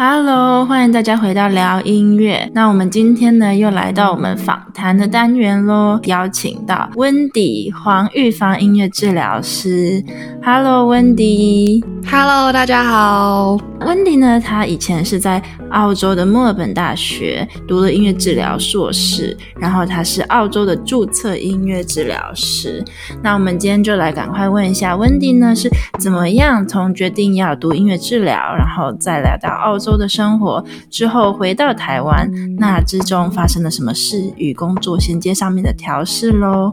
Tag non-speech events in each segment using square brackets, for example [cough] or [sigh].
Hello，欢迎大家回到聊音乐。那我们今天呢，又来到我们访谈的单元喽，邀请到温迪黄玉芳音乐治疗师。Hello，温迪。Hello，大家好。温迪呢，他以前是在澳洲的墨尔本大学读了音乐治疗硕士，然后他是澳洲的注册音乐治疗师。那我们今天就来赶快问一下温迪呢，是怎么样从决定要读音乐治疗，然后再来到澳洲的生活，之后回到台湾，那之中发生了什么事与工作衔接上面的调试喽？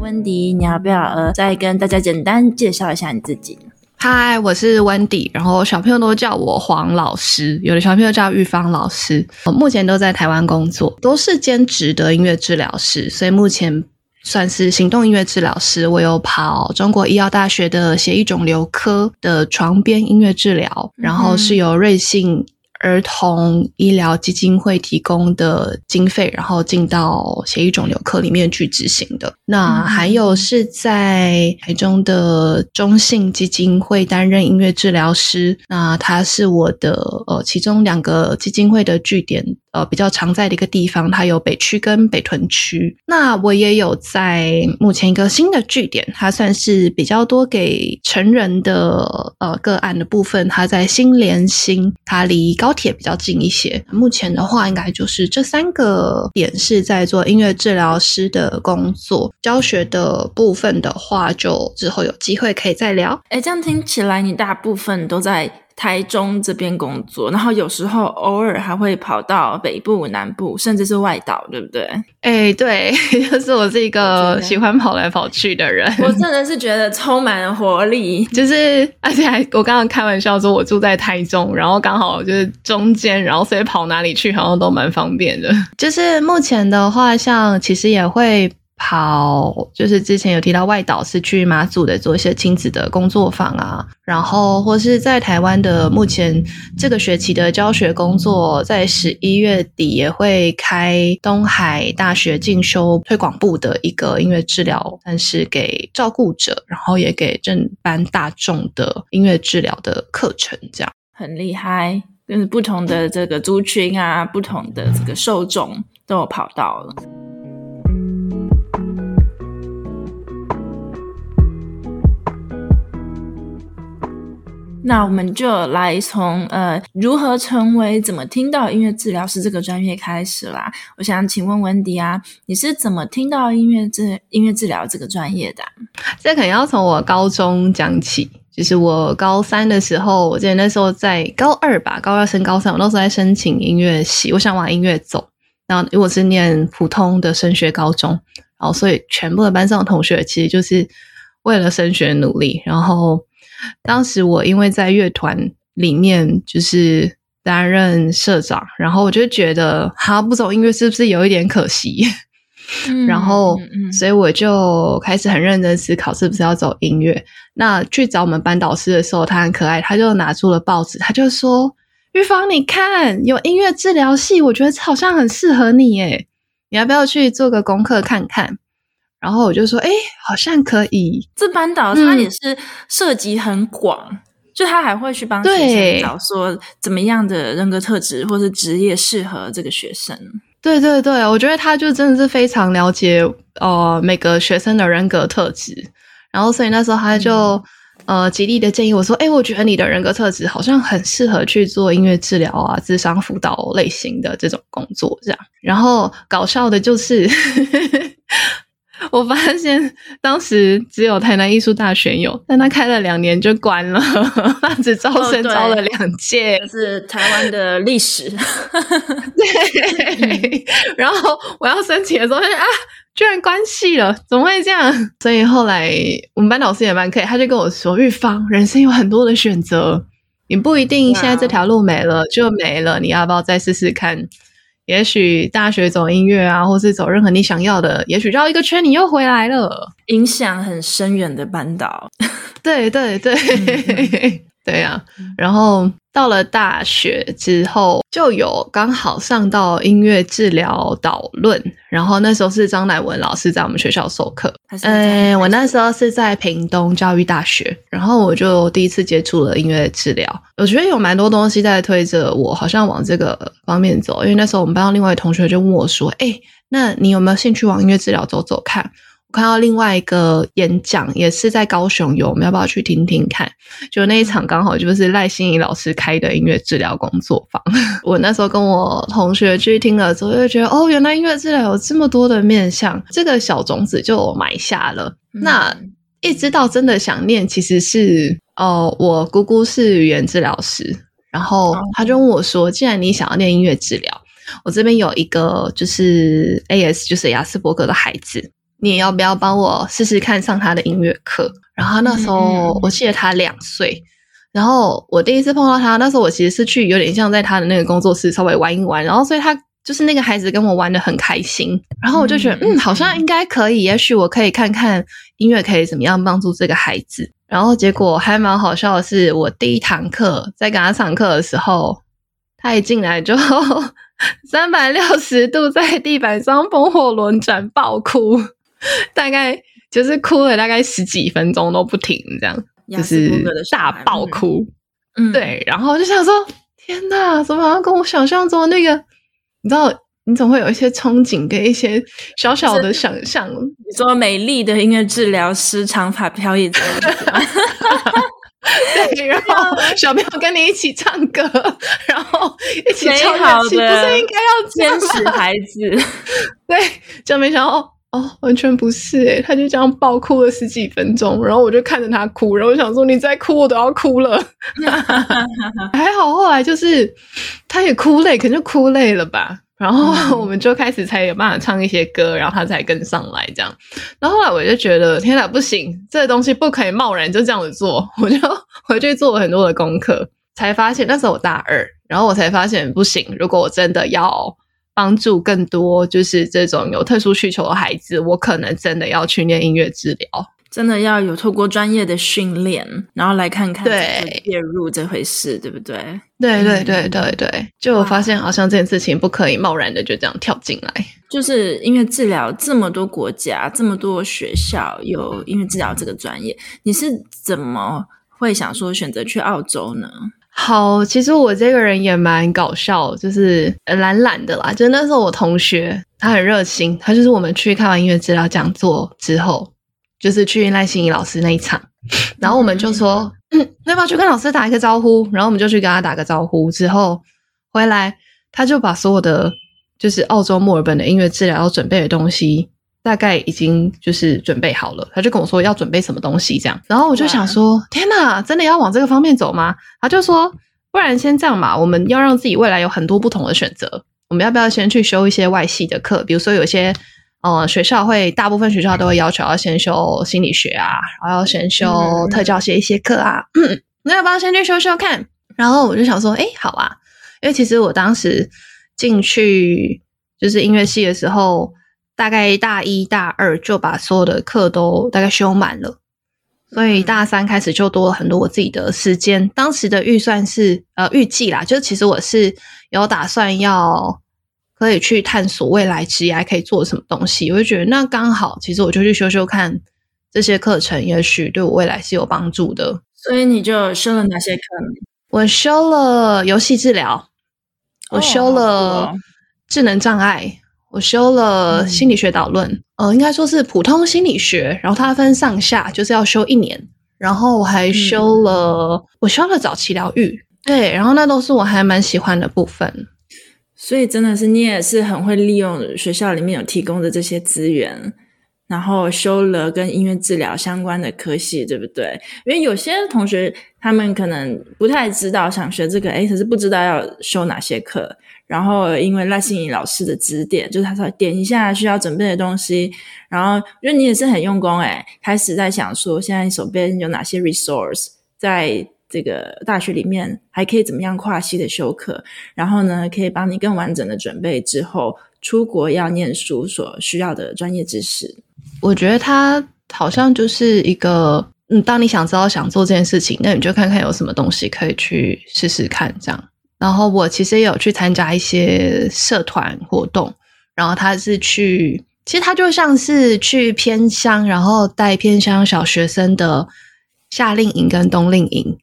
温迪，你要不要呃再跟大家简单介绍一下你自己？嗨，我是温迪，然后小朋友都叫我黄老师，有的小朋友叫玉芳老师。我目前都在台湾工作，都是兼职的音乐治疗师，所以目前算是行动音乐治疗师。我有跑中国医药大学的血液肿瘤科的床边音乐治疗，然后是由瑞幸。儿童医疗基金会提供的经费，然后进到血液肿瘤科里面去执行的。那还有是在台中的中信基金会担任音乐治疗师。那他是我的呃其中两个基金会的据点。呃，比较常在的一个地方，它有北区跟北屯区。那我也有在目前一个新的据点，它算是比较多给成人的呃个案的部分，它在新联新，它离高铁比较近一些。目前的话，应该就是这三个点是在做音乐治疗师的工作。教学的部分的话，就之后有机会可以再聊。诶，这样听起来你大部分都在台中这边工作，然后有时候偶尔还会跑到北部、南部，甚至是外岛，对不对？哎，对，[laughs] 就是我是一个喜欢跑来跑去的人。我真的是觉得充满了活力，就是而且还我刚刚开玩笑说，我住在台中，然后刚好就是中间，然后所以跑哪里去好像都蛮方便的。就是目前的话，像其实也会。跑就是之前有提到外岛是去马祖的做一些亲子的工作坊啊，然后或是在台湾的目前这个学期的教学工作，在十一月底也会开东海大学进修推广部的一个音乐治疗，但是给照顾者，然后也给正班大众的音乐治疗的课程，这样很厉害，就是不同的这个族群啊，不同的这个受众都有跑到了。那我们就来从呃如何成为、怎么听到音乐治疗师这个专业开始啦。我想请问温迪啊，你是怎么听到音乐治音乐治疗这个专业的啊？这可能要从我高中讲起。就是我高三的时候，我记得那时候在高二吧，高二升高三，我那时候在申请音乐系，我想往音乐走。然后因为我是念普通的升学高中，然后所以全部的班上的同学其实就是为了升学努力，然后。当时我因为在乐团里面就是担任社长，然后我就觉得，哈，不走音乐是不是有一点可惜？[laughs] 嗯、然后，所以我就开始很认真思考是不是要走音乐。那去找我们班导师的时候，他很可爱，他就拿出了报纸，他就说：“玉芳，你看有音乐治疗系，我觉得好像很适合你耶，你要不要去做个功课看看？”然后我就说，哎，好像可以。这班导他也是涉及很广，嗯、就他还会去帮学生找说怎么样的人格特质或是职业适合这个学生。对对对，我觉得他就真的是非常了解呃每个学生的人格特质。然后所以那时候他就、嗯、呃极力的建议我说，哎，我觉得你的人格特质好像很适合去做音乐治疗啊、智商辅导类型的这种工作这样。然后搞笑的就是。[laughs] 我发现当时只有台南艺术大学有，但他开了两年就关了，他只招生招了两届，这是台湾的历史。[laughs] 对，然后我要申请的时候，啊，居然关系了，怎么会这样？所以后来我们班老师也蛮可以，他就跟我说：“玉芳，人生有很多的选择，你不一定现在这条路没了就没了，你要不要再试试看？”也许大学走音乐啊，或是走任何你想要的，也许绕一个圈你又回来了，影响很深远的班导。对对对，嗯、[laughs] 对呀、啊。然后到了大学之后，就有刚好上到音乐治疗导论，然后那时候是张乃文老师在我们学校授课。嗯，我那时候是在屏东教育大学，然后我就第一次接触了音乐治疗。我觉得有蛮多东西在推着我，好像往这个方面走。因为那时候我们班上另外一同学就问我说：“哎，那你有没有兴趣往音乐治疗走走看？”看到另外一个演讲，也是在高雄有，我们要不要去听听看？就那一场刚好就是赖心怡老师开的音乐治疗工作坊。[laughs] 我那时候跟我同学去听了之后，就觉得哦，原来音乐治疗有这么多的面向，这个小种子就埋下了。嗯、那一直到真的想念，其实是哦，我姑姑是语言治疗师，然后他就问我说：“既然你想要念音乐治疗，我这边有一个就是 AS，就是亚斯伯格的孩子。”你要不要帮我试试看上他的音乐课？然后那时候我记得他两岁，然后我第一次碰到他，那时候我其实是去有点像在他的那个工作室稍微玩一玩，然后所以他就是那个孩子跟我玩的很开心，然后我就觉得嗯，好像应该可以，也许我可以看看音乐可以怎么样帮助这个孩子。然后结果还蛮好笑的是，我第一堂课在给他上课的时候，他一进来就 [laughs] 三百六十度在地板上风火轮转爆哭。[laughs] 大概就是哭了大概十几分钟都不停，这样就是大爆哭。嗯，对，然后就想说，天哪，怎么好像跟我想象中的那个？你知道，你总会有一些憧憬跟一些小小的想象。你说美丽的音乐治疗师长发飘逸在 [laughs] 对，然后小朋友跟你一起唱歌，[laughs] 然后一起唱好的，不是应该要坚持孩子？对，就没想到。哦，完全不是诶，他就这样爆哭了十几分钟，然后我就看着他哭，然后我想说，你再哭我都要哭了。[laughs] 还好后来就是他也哭累，可能就哭累了吧。然后我们就开始才有办法唱一些歌，然后他才跟上来这样。然后后来我就觉得天哪，不行，这个东西不可以贸然就这样子做。我就回去做了很多的功课，才发现那时候我大二，然后我才发现不行，如果我真的要。帮助更多就是这种有特殊需求的孩子，我可能真的要去念音乐治疗，真的要有透过专业的训练，然后来看看对介入这回事，对不对？对对对对对，就我发现好像这件事情不可以贸然的就这样跳进来。就是音乐治疗这么多国家，这么多学校有音乐治疗这个专业，你是怎么会想说选择去澳洲呢？好，其实我这个人也蛮搞笑，就是懒懒的啦。就那时候我同学他很热心，他就是我们去看完音乐治疗讲座之后，就是去赖心怡老师那一场，[laughs] 然后我们就说，嗯，要不要去跟老师打一个招呼？然后我们就去跟他打个招呼，之后回来他就把所有的就是澳洲墨尔本的音乐治疗要准备的东西。大概已经就是准备好了，他就跟我说要准备什么东西这样，然后我就想说，天哪，真的要往这个方面走吗？他就说，不然先这样嘛，我们要让自己未来有很多不同的选择，我们要不要先去修一些外系的课？比如说有些呃学校会，大部分学校都会要求要先修心理学啊，然后要先修特教学一些课啊，嗯，[clears throat] 那要不要先去修修看？然后我就想说，哎，好啊，因为其实我当时进去就是音乐系的时候。大概大一大二就把所有的课都大概修满了，所以大三开始就多了很多我自己的时间。当时的预算是呃预计啦，就其实我是有打算要可以去探索未来职业可以做什么东西，我就觉得那刚好，其实我就去修修看这些课程，也许对我未来是有帮助的。所以你就修了哪些课呢？我修了游戏治疗，我修了智能障碍。我修了心理学导论，嗯、呃，应该说是普通心理学，然后它分上下，就是要修一年。然后我还修了，嗯、我修了早期疗愈，对，然后那都是我还蛮喜欢的部分。所以真的是你也是很会利用学校里面有提供的这些资源，然后修了跟音乐治疗相关的科系，对不对？因为有些同学他们可能不太知道想学这个，诶，可是不知道要修哪些课。然后，因为赖心怡老师的指点，就是他说点一下需要准备的东西。然后，因为你也是很用功诶，开始在想说，现在手边有哪些 resource，在这个大学里面还可以怎么样跨系的修课。然后呢，可以帮你更完整的准备之后出国要念书所需要的专业知识。我觉得他好像就是一个嗯，当你想知道想做这件事情，那你就看看有什么东西可以去试试看，这样。然后我其实也有去参加一些社团活动，然后他是去，其实他就像是去偏乡，然后带偏乡小学生的夏令营跟冬令营。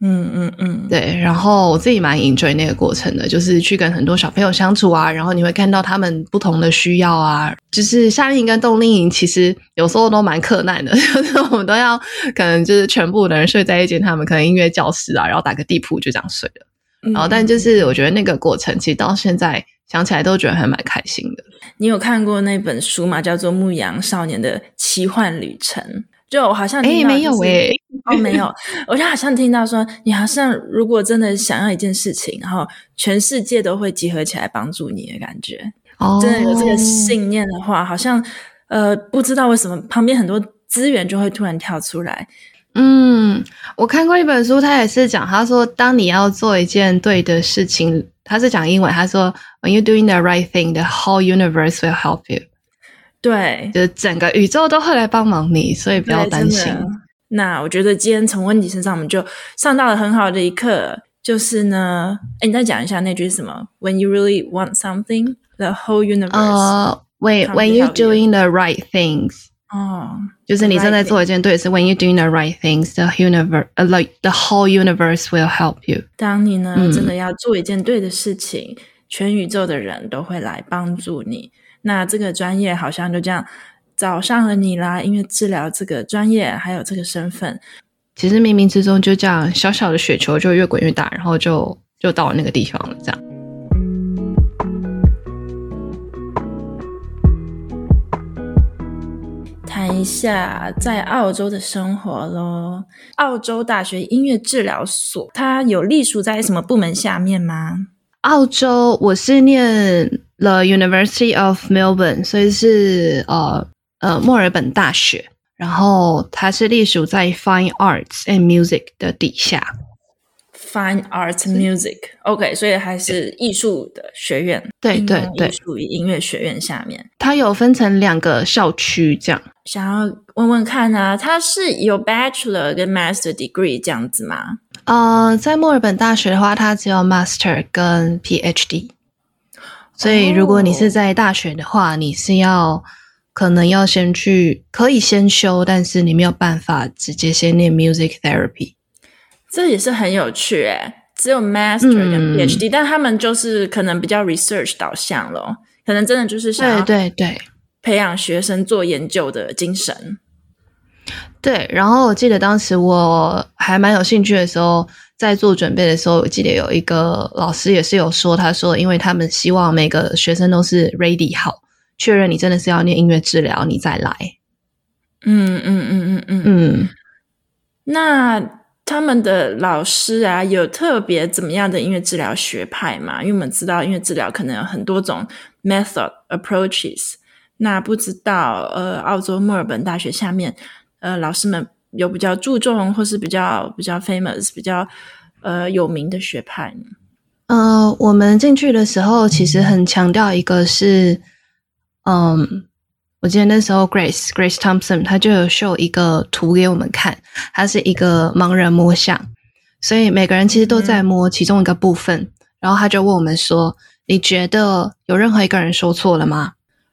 嗯嗯嗯，对，然后我自己蛮 enjoy 那个过程的，就是去跟很多小朋友相处啊，然后你会看到他们不同的需要啊，就是夏令营跟冬令营其实有时候都蛮克难的，就 [laughs] 是我们都要 [laughs] 可能就是全部的人睡在一间他们可能音乐教室啊，然后打个地铺就这样睡了，嗯、然后但就是我觉得那个过程其实到现在想起来都觉得还蛮开心的。你有看过那本书吗？叫做《牧羊少年的奇幻旅程》。就我好像哎，没有哎，哦，没有，我就好像听到说，你好像如果真的想要一件事情，然后全世界都会集合起来帮助你的感觉。哦，真的有这个信念的话，好像呃，不知道为什么旁边很多资源就会突然跳出来。嗯，我看过一本书，他也是讲，他说，当你要做一件对的事情，他是讲英文，他说，When you're doing the right thing, the whole universe will help you。对，就是整个宇宙都会来帮忙你，所以不要担心。那我觉得今天从温迪身上，我们就上到了很好的一课，就是呢，哎你再讲一下那句是什么？When you really want something, the whole universe. 呃、uh,，when when you're doing the right things，哦，就是你正在做一件对的事。When you're doing the right things, the universe, like the whole universe will help you。当你呢、嗯、真的要做一件对的事情，全宇宙的人都会来帮助你。那这个专业好像就这样找上了你啦，因为治疗这个专业还有这个身份，其实冥冥之中就这样小小的雪球就越滚越大，然后就就到了那个地方了。这样，谈一下在澳洲的生活咯。澳洲大学音乐治疗所，它有隶属在什么部门下面吗？澳洲，我是念。The University of Melbourne，所以是呃呃墨尔本大学，然后它是隶属在 Fine Arts and Music 的底下。Fine Arts Music，OK，okay, 所以还是艺术的学院。对对对，属于音乐学院下面。它有分成两个校区，这样。想要问问看呢、啊，它是有 Bachelor 跟 Master Degree 这样子吗？呃，在墨尔本大学的话，它只有 Master 跟 PhD。所以，如果你是在大学的话，你是要可能要先去，可以先修，但是你没有办法直接先念 music therapy。这也是很有趣诶，只有 master 跟 PhD，、嗯、但他们就是可能比较 research 导向咯，可能真的就是想要对对对培养学生做研究的精神。对，然后我记得当时我还蛮有兴趣的时候。在做准备的时候，我记得有一个老师也是有说，他说，因为他们希望每个学生都是 ready 好，确认你真的是要念音乐治疗，你再来。嗯嗯嗯嗯嗯嗯。那他们的老师啊，有特别怎么样的音乐治疗学派吗？因为我们知道音乐治疗可能有很多种 method approaches。那不知道呃，澳洲墨尔本大学下面呃，老师们。有比较注重，或是比较比较 famous、比较呃有名的学派呢？呃，我们进去的时候其实很强调一个是，嗯，我记得那时候 Grace Grace Thompson 他就有秀一个图给我们看，他是一个盲人摸象，所以每个人其实都在摸其中一个部分，嗯、然后他就问我们说：“你觉得有任何一个人说错了吗？”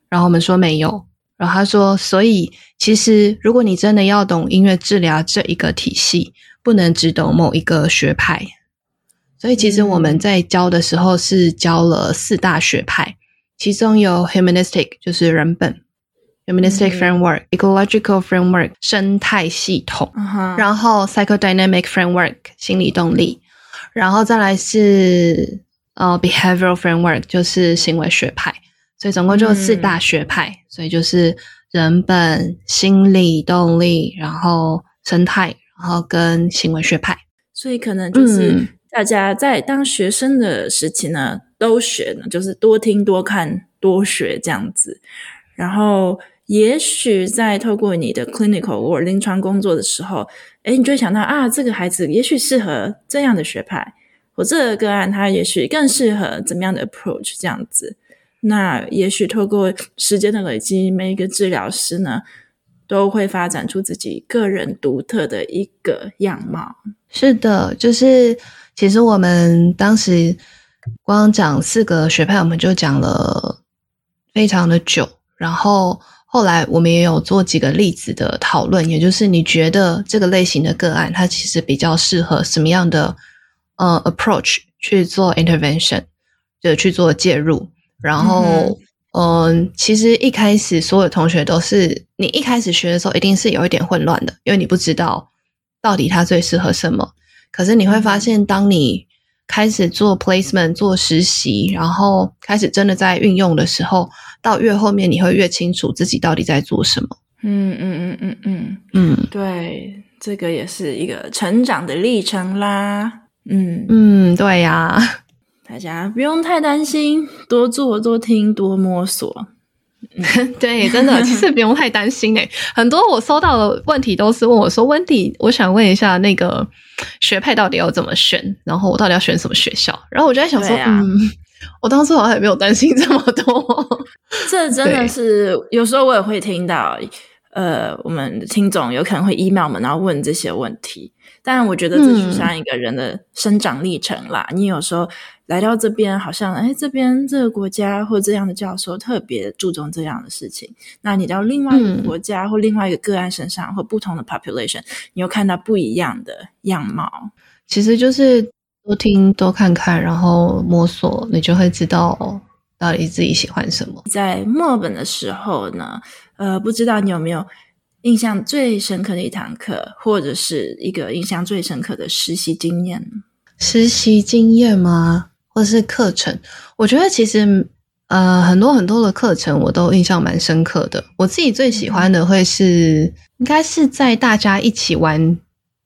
然后我们说没有。然后他说：“所以其实，如果你真的要懂音乐治疗这一个体系，不能只懂某一个学派。所以，其实我们在教的时候是教了四大学派，其中有 humanistic 就是人本，humanistic framework、嗯、ecological framework 生态系统，uh huh. 然后 psychodynamic framework 心理动力，然后再来是呃 behavioral framework 就是行为学派。”所以总共就四大学派，嗯、所以就是人本、心理、动力，然后生态，然后跟行为学派。所以可能就是大家在当学生的时期呢，嗯、都学呢，就是多听、多看、多学这样子。然后也许在透过你的 clinical 或临床工作的时候，诶，你就会想到啊，这个孩子也许适合这样的学派，或这个个案他也许更适合怎么样的 approach 这样子。那也许透过时间的累积，每一个治疗师呢，都会发展出自己个人独特的一个样貌。是的，就是其实我们当时光讲四个学派，我们就讲了非常的久。然后后来我们也有做几个例子的讨论，也就是你觉得这个类型的个案，它其实比较适合什么样的呃 approach 去做 intervention，就去做介入。然后嗯、呃，其实一开始所有同学都是你一开始学的时候，一定是有一点混乱的，因为你不知道到底它最适合什么。可是你会发现，当你开始做 placement、做实习，然后开始真的在运用的时候，到越后面你会越清楚自己到底在做什么。嗯嗯嗯嗯嗯嗯，对，这个也是一个成长的历程啦。嗯嗯，对呀，大家不用太担心，多做、多听、多摸索。[laughs] 对，真的，其实不用太担心诶。很多我收到的问题都是问我说：“Wendy，我想问一下，那个学派到底要怎么选？然后我到底要选什么学校？”然后我就在想说：“啊、嗯，我当初好像也没有担心 [laughs] 这么多。”这真的是有时候我也会听到，呃，我们的听众有可能会 email 我们，然后问这些问题。但我觉得这就像一个人的生长历程啦。嗯、你有时候。来到这边，好像哎，这边这个国家或这样的教授特别注重这样的事情。那你到另外一个国家或另外一个个案身上，嗯、或不同的 population，你又看到不一样的样貌。其实就是多听、多看看，然后摸索，你就会知道到底自己喜欢什么。在墨尔本的时候呢，呃，不知道你有没有印象最深刻的一堂课，或者是一个印象最深刻的实习经验？实习经验吗？或是课程，我觉得其实呃很多很多的课程我都印象蛮深刻的。我自己最喜欢的会是应该是在大家一起玩，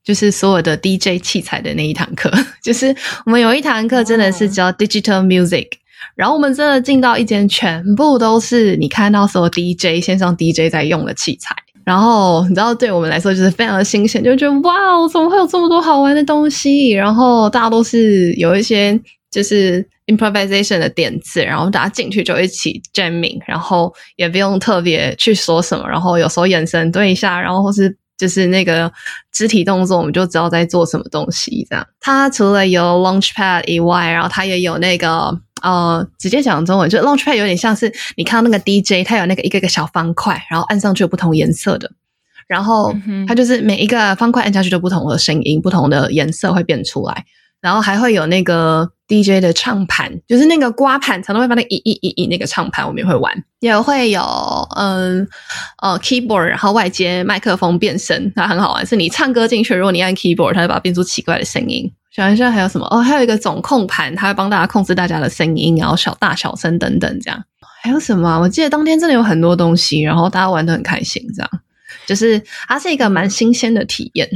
就是所有的 DJ 器材的那一堂课。[laughs] 就是我们有一堂课真的是叫 Digital Music，然后我们真的进到一间全部都是你看到所有 DJ 线上 DJ 在用的器材，然后你知道对我们来说就是非常的新鲜，就觉得哇，怎么会有这么多好玩的东西？然后大家都是有一些。就是 improvisation 的点子，然后大家进去就一起 jamming，然后也不用特别去说什么，然后有时候眼神对一下，然后或是就是那个肢体动作，我们就知道在做什么东西。这样，它除了有 launchpad 以外，然后它也有那个呃，直接讲中文，就 launchpad 有点像是你看到那个 DJ，它有那个一个一个小方块，然后按上去有不同颜色的，然后它就是每一个方块按下去就不同的声音，不同的颜色会变出来。然后还会有那个 DJ 的唱盘，就是那个刮盘，常常会把那一一一一那个唱盘，我们也会玩。也会有嗯呃 keyboard，然后外接麦克风变声，它很好玩。是你唱歌进去，如果你按 keyboard，它就把它变出奇怪的声音。想一下还有什么？哦，还有一个总控盘，它会帮大家控制大家的声音，然后小大小声等等这样。还有什么？我记得当天真的有很多东西，然后大家玩得很开心，这样就是它是一个蛮新鲜的体验。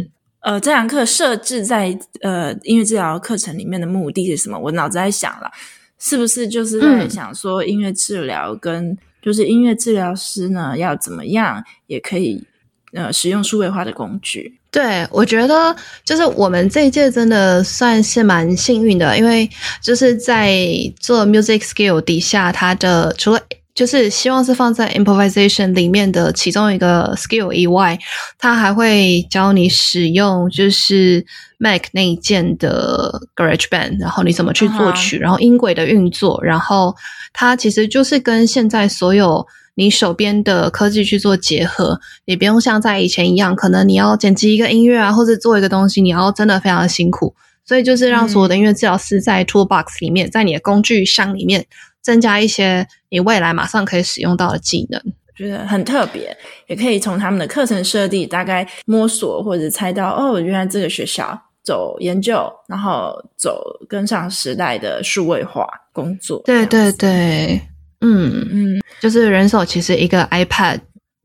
呃，这堂课设置在呃音乐治疗课程里面的目的是什么？我脑子在想了，是不是就是在想说音乐治疗跟就是音乐治疗师呢，要怎么样也可以呃使用数位化的工具？对，我觉得就是我们这一届真的算是蛮幸运的，因为就是在做 music skill 底下，它的除了就是希望是放在 improvisation 里面的其中一个 skill 以外，它还会教你使用就是 Mac 内建的 GarageBand，然后你怎么去作曲，然后音轨的运作，然后它其实就是跟现在所有你手边的科技去做结合，你不用像在以前一样，可能你要剪辑一个音乐啊，或者做一个东西，你要真的非常的辛苦，所以就是让所有的音乐治疗师在 Toolbox 里面，在你的工具箱里面。增加一些你未来马上可以使用到的技能，我觉得很特别，也可以从他们的课程设计大概摸索或者猜到哦，原来这个学校走研究，然后走跟上时代的数位化工作。对对对，嗯嗯，就是人手其实一个 iPad，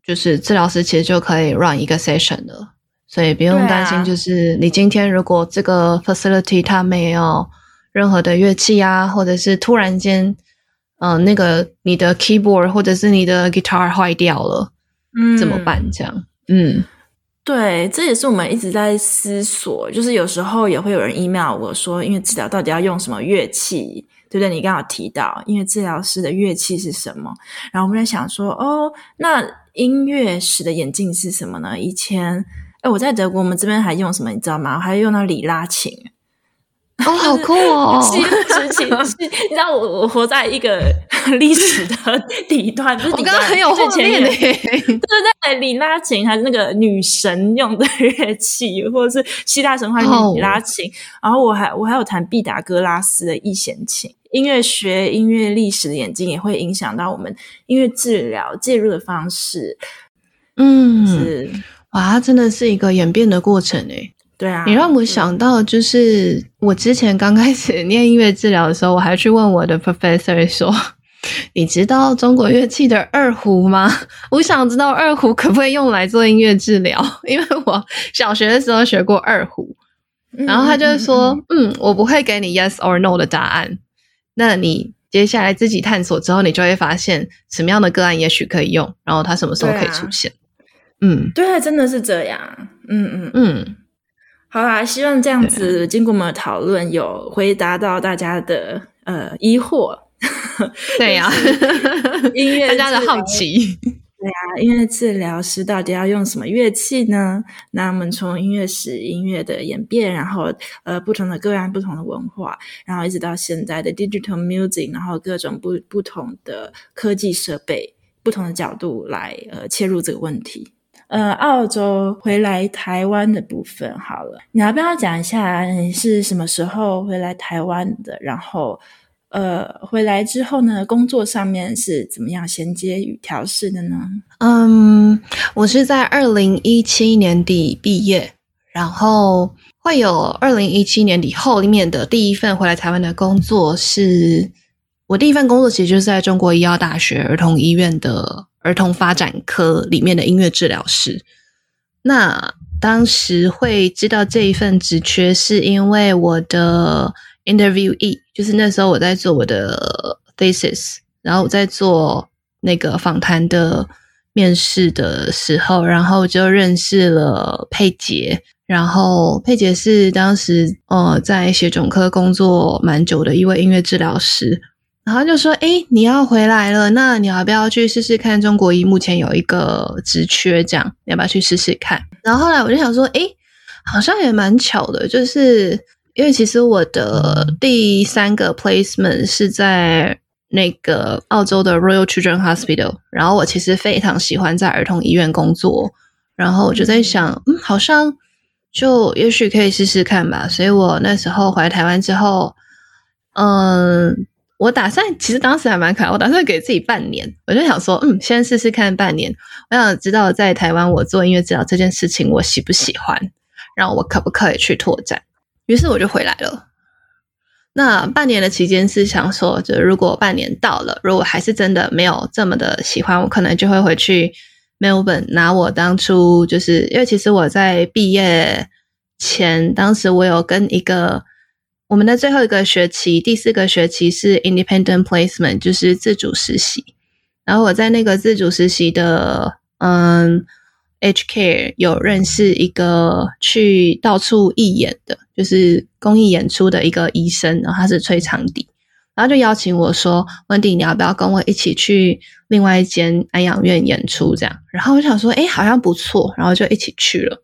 就是治疗师其实就可以 run 一个 session 的，所以不用担心，就是你今天如果这个 facility 它没有任何的乐器啊，或者是突然间。嗯、呃，那个你的 keyboard 或者是你的 guitar 坏掉了，嗯，怎么办？这样，嗯，对，这也是我们一直在思索。就是有时候也会有人 email 我说，音乐治疗到底要用什么乐器，对不对？你刚好提到音乐治疗师的乐器是什么，然后我们在想说，哦，那音乐史的演进是什么呢？以前，哎，我在德国，我们这边还用什么？你知道吗？我还用到里拉琴。哦，[laughs] 好酷哦！西式琴，你知道我我活在一个历史的底端，就是底端，我刚刚很有画面的，对对对，里拉琴还是那个女神用的乐器，或者是希腊神话里里拉琴。Oh. 然后我还我还有弹毕达哥拉斯的一弦琴。音乐学、音乐历史的眼睛也会影响到我们音乐治疗介入的方式。嗯，是哇，它真的是一个演变的过程诶。对啊，你让我想到，就是我之前刚开始念音乐治疗的时候，我还去问我的 professor 说：“你知道中国乐器的二胡吗？[laughs] 我想知道二胡可不可以用来做音乐治疗，[laughs] 因为我小学的时候学过二胡。”然后他就说：“嗯，嗯，我不会给你 yes or no 的答案。那你接下来自己探索之后，你就会发现什么样的个案也许可以用，然后它什么时候可以出现。”嗯，对，真的是这样。嗯嗯嗯。好啦，希望这样子经过我们的讨论，有回答到大家的呃疑惑。[laughs] 对呀、啊，音乐大家的好奇。对呀、啊，音乐治疗师到底要用什么乐器呢？那我们从音乐史、音乐的演变，然后呃不同的个案、不同的文化，然后一直到现在的 digital music，然后各种不不同的科技设备，不同的角度来呃切入这个问题。呃，澳洲回来台湾的部分好了，你要不要讲一下你是什么时候回来台湾的？然后，呃，回来之后呢，工作上面是怎么样衔接与调试的呢？嗯，我是在二零一七年底毕业，然后会有二零一七年底后面的第一份回来台湾的工作是，我第一份工作其实就是在中国医药大学儿童医院的。儿童发展科里面的音乐治疗师，那当时会知道这一份职缺，是因为我的 interview e，就是那时候我在做我的 thesis，然后我在做那个访谈的面试的时候，然后就认识了佩杰，然后佩杰是当时呃在血肿科工作蛮久的一位音乐治疗师。然后就说：“诶，你要回来了，那你要不要去试试看？中国医目前有一个职缺，这样你要不要去试试看？”然后后来我就想说：“诶，好像也蛮巧的，就是因为其实我的第三个 placement 是在那个澳洲的 Royal Children Hospital，然后我其实非常喜欢在儿童医院工作，然后我就在想，嗯，好像就也许可以试试看吧。所以我那时候回来台湾之后，嗯。我打算，其实当时还蛮可爱。我打算给自己半年，我就想说，嗯，先试试看半年。我想知道在台湾我做音乐治疗这件事情，我喜不喜欢，然后我可不可以去拓展。于是我就回来了。那半年的期间是想说，就如果半年到了，如果还是真的没有这么的喜欢，我可能就会回去 Melbourne 拿我当初就是因为其实我在毕业前，当时我有跟一个。我们的最后一个学期，第四个学期是 independent placement，就是自主实习。然后我在那个自主实习的，嗯，H care 有认识一个去到处义演的，就是公益演出的一个医生，然后他是吹长笛，然后就邀请我说：“温迪，你要不要跟我一起去另外一间安养院演出？”这样，然后我想说：“诶，好像不错。”然后就一起去了。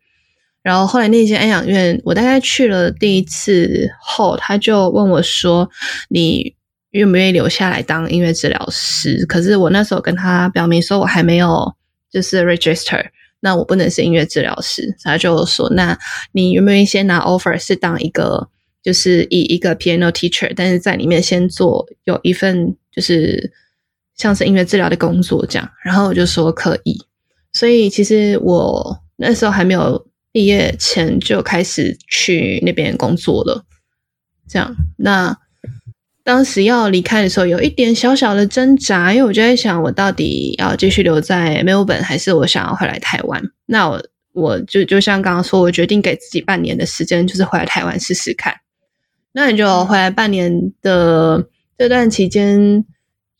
然后后来那间安养院，我大概去了第一次后，他就问我说：“你愿不愿意留下来当音乐治疗师？”可是我那时候跟他表明说，我还没有就是 register，那我不能是音乐治疗师。他就说：“那你愿不愿意先拿 offer，是当一个就是以一个 piano teacher，但是在里面先做有一份就是像是音乐治疗的工作这样。”然后我就说可以。所以其实我那时候还没有。毕业前就开始去那边工作了，这样。那当时要离开的时候，有一点小小的挣扎，因为我就在想，我到底要继续留在 Melbourne，还是我想要回来台湾？那我我就就像刚刚说，我决定给自己半年的时间，就是回来台湾试试看。那你就回来半年的这段期间，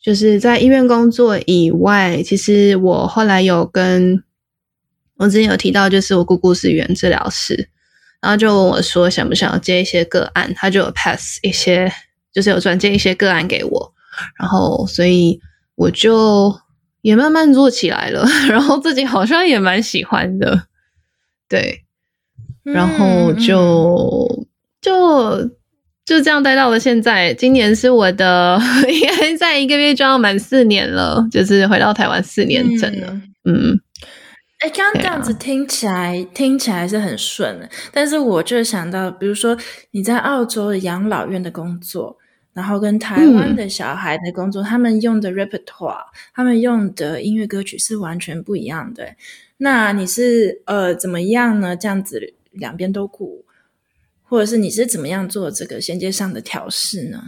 就是在医院工作以外，其实我后来有跟。我之前有提到，就是我姑姑是语言治疗师，然后就问我说想不想要接一些个案，他就有 pass 一些，就是有转接一些个案给我，然后所以我就也慢慢做起来了，[laughs] 然后自己好像也蛮喜欢的，对，然后就、嗯、就。就这样待到了现在。今年是我的，[laughs] 应该在一个月就要满四年了，就是回到台湾四年整了。嗯，哎、嗯，刚刚这样子听起来、啊、听起来是很顺的，但是我就想到，比如说你在澳洲的养老院的工作。然后跟台湾的小孩的工作，嗯、他们用的 repertoire，他们用的音乐歌曲是完全不一样的。那你是呃怎么样呢？这样子两边都顾，或者是你是怎么样做这个衔接上的调试呢？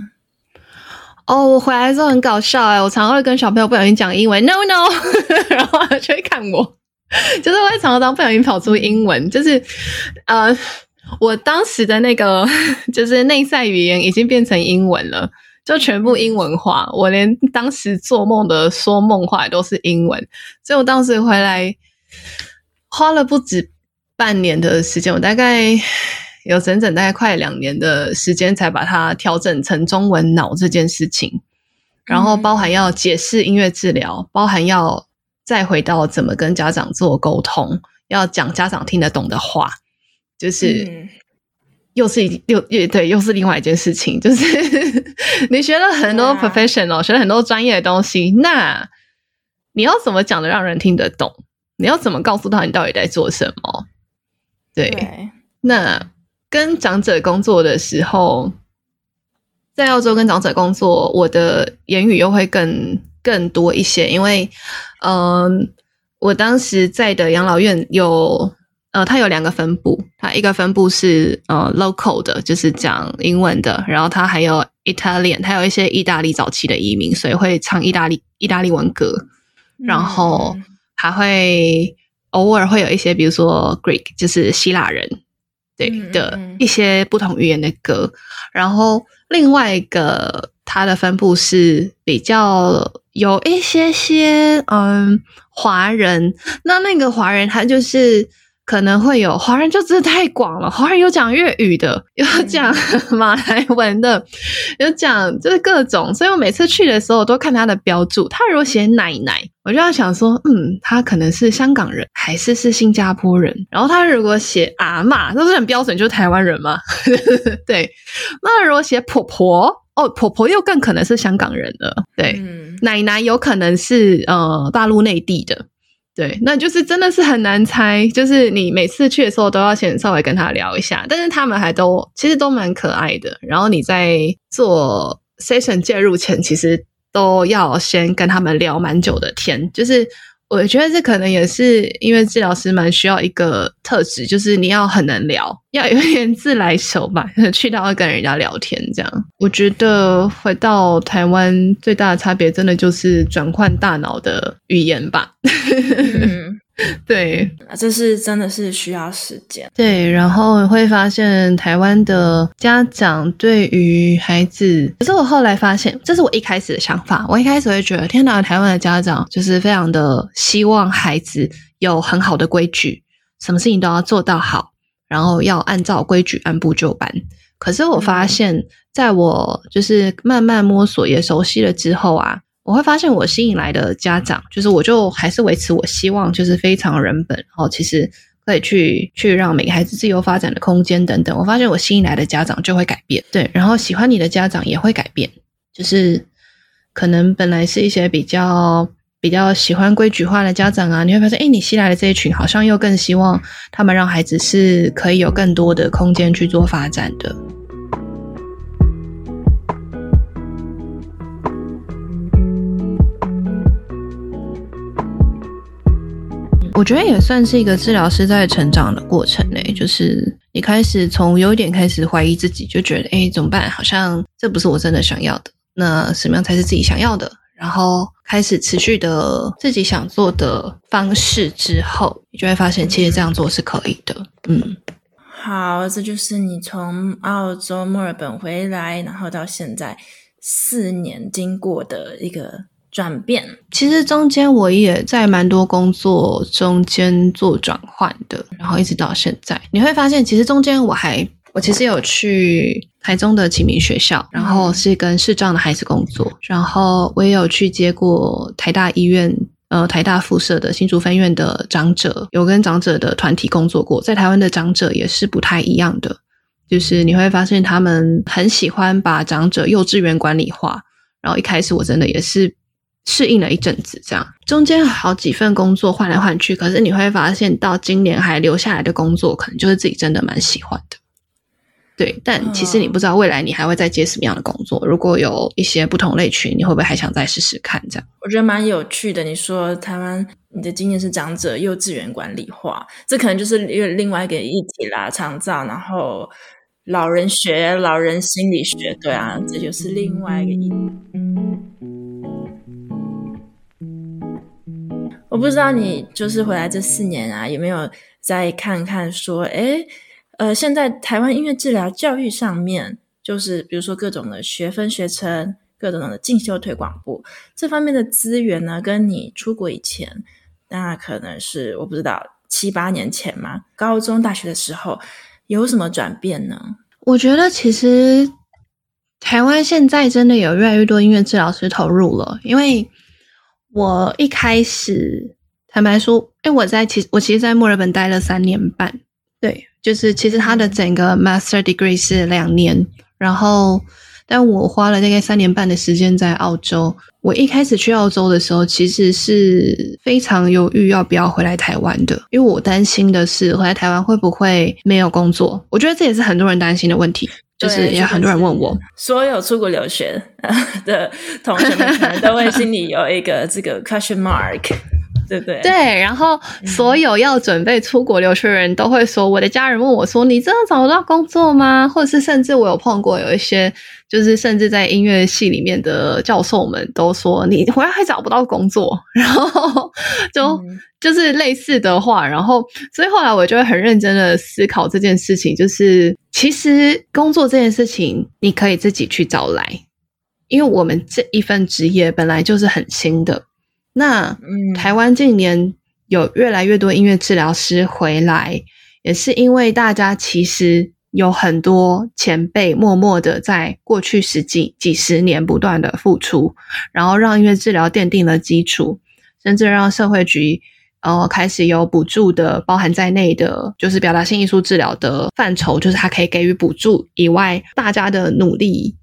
哦，我回来之后很搞笑哎，我常常会跟小朋友不小心讲英文，no no，[laughs] 然后他就会看我，[laughs] 就是我会常常不小心跑出英文，就是呃。我当时的那个 [laughs] 就是内在语言已经变成英文了，就全部英文化。我连当时做梦的说梦话都是英文，所以我当时回来花了不止半年的时间，我大概有整整大概快两年的时间才把它调整成中文脑这件事情。然后包含要解释音乐治疗，包含要再回到怎么跟家长做沟通，要讲家长听得懂的话。就是，又是一又又对，又是另外一件事情。就是 [laughs] 你学了很多 professional，学了很多专业的东西，那你要怎么讲的让人听得懂？你要怎么告诉他你到底在做什么？对，对那跟长者工作的时候，在澳洲跟长者工作，我的言语又会更更多一些，因为嗯，我当时在的养老院有。呃，它有两个分部，它一个分部是呃 local 的，就是讲英文的，然后它还有 Italian，它有一些意大利早期的移民，所以会唱意大利意大利文歌，然后还会偶尔会有一些，比如说 Greek，就是希腊人对的一些不同语言的歌，然后另外一个它的分部是比较有一些些嗯华人，那那个华人他就是。可能会有华人，就真的太广了。华人有讲粤语的，有讲 [laughs] 马来文的，有讲就是各种。所以我每次去的时候，我都看他的标注。他如果写奶奶，我就要想说，嗯，他可能是香港人，还是是新加坡人。然后他如果写阿嬷，都是很标准，就是台湾人嘛。[laughs] 对。那如果写婆婆，哦，婆婆又更可能是香港人了。对。嗯、奶奶有可能是呃大陆内地的。对，那就是真的是很难猜，就是你每次去的时候都要先稍微跟他聊一下，但是他们还都其实都蛮可爱的。然后你在做 session 介入前，其实都要先跟他们聊蛮久的天，就是。我觉得这可能也是因为治疗师蛮需要一个特质，就是你要很能聊，要有点自来熟吧，[laughs] 去到会跟人家聊天这样。我觉得回到台湾最大的差别，真的就是转换大脑的语言吧。[laughs] 对，这是真的是需要时间。对，然后会发现台湾的家长对于孩子，可是我后来发现，这是我一开始的想法。我一开始会觉得，天哪，台湾的家长就是非常的希望孩子有很好的规矩，什么事情都要做到好，然后要按照规矩按部就班。可是我发现，在我就是慢慢摸索也熟悉了之后啊。我会发现，我吸引来的家长，就是我就还是维持我希望，就是非常人本，然后其实可以去去让每个孩子自由发展的空间等等。我发现我吸引来的家长就会改变，对，然后喜欢你的家长也会改变，就是可能本来是一些比较比较喜欢规矩化的家长啊，你会发现，诶，你吸来的这一群好像又更希望他们让孩子是可以有更多的空间去做发展的。我觉得也算是一个治疗师在成长的过程呢，就是你开始从有一点开始怀疑自己，就觉得哎，怎么办？好像这不是我真的想要的。那什么样才是自己想要的？然后开始持续的自己想做的方式之后，你就会发现其实这样做是可以的。嗯，好，这就是你从澳洲墨尔本回来，然后到现在四年经过的一个。转变，其实中间我也在蛮多工作中间做转换的，然后一直到现在，你会发现，其实中间我还我其实有去台中的启明学校，然后是跟视障的孩子工作，然后我也有去接过台大医院呃台大附设的新竹分院的长者，有跟长者的团体工作过，在台湾的长者也是不太一样的，就是你会发现他们很喜欢把长者幼稚园管理化，然后一开始我真的也是适应了一阵子，这样中间好几份工作换来换去，可是你会发现到今年还留下来的工作，可能就是自己真的蛮喜欢的。对，但其实你不知道未来你还会再接什么样的工作。如果有一些不同类群，你会不会还想再试试看？这样我觉得蛮有趣的。你说台湾，你的经验是长者幼稚园管理化，这可能就是另外一个议题啦，长照，然后老人学、老人心理学，对啊，这就是另外一个议题。我不知道你就是回来这四年啊，有没有再看看说，哎。呃，现在台湾音乐治疗教育上面，就是比如说各种的学分学程、各种的进修推广部这方面的资源呢，跟你出国以前，那可能是我不知道七八年前嘛，高中、大学的时候有什么转变呢？我觉得其实台湾现在真的有越来越多音乐治疗师投入了，因为我一开始坦白说，哎，我在其实我其实，在墨尔本待了三年半，对。就是其实他的整个 master degree 是两年，然后但我花了大概三年半的时间在澳洲。我一开始去澳洲的时候，其实是非常犹豫要不要回来台湾的，因为我担心的是回来台湾会不会没有工作。我觉得这也是很多人担心的问题，就是也很多人问我，所有出国留学 [laughs] 的同学们可能都会心里有一个这个 question mark。对不对对，然后所有要准备出国留学的人都会说，我的家人问我说：“你真的找得到工作吗？”或者是甚至我有碰过有一些，就是甚至在音乐系里面的教授们都说：“你回来还找不到工作。[laughs] ”然后就就是类似的话，然后所以后来我就会很认真的思考这件事情，就是其实工作这件事情你可以自己去找来，因为我们这一份职业本来就是很新的。那台湾近年有越来越多音乐治疗师回来，也是因为大家其实有很多前辈默默的在过去十几几十年不断的付出，然后让音乐治疗奠定了基础，甚至让社会局呃开始有补助的包含在内的，就是表达性艺术治疗的范畴，就是它可以给予补助以外，大家的努力。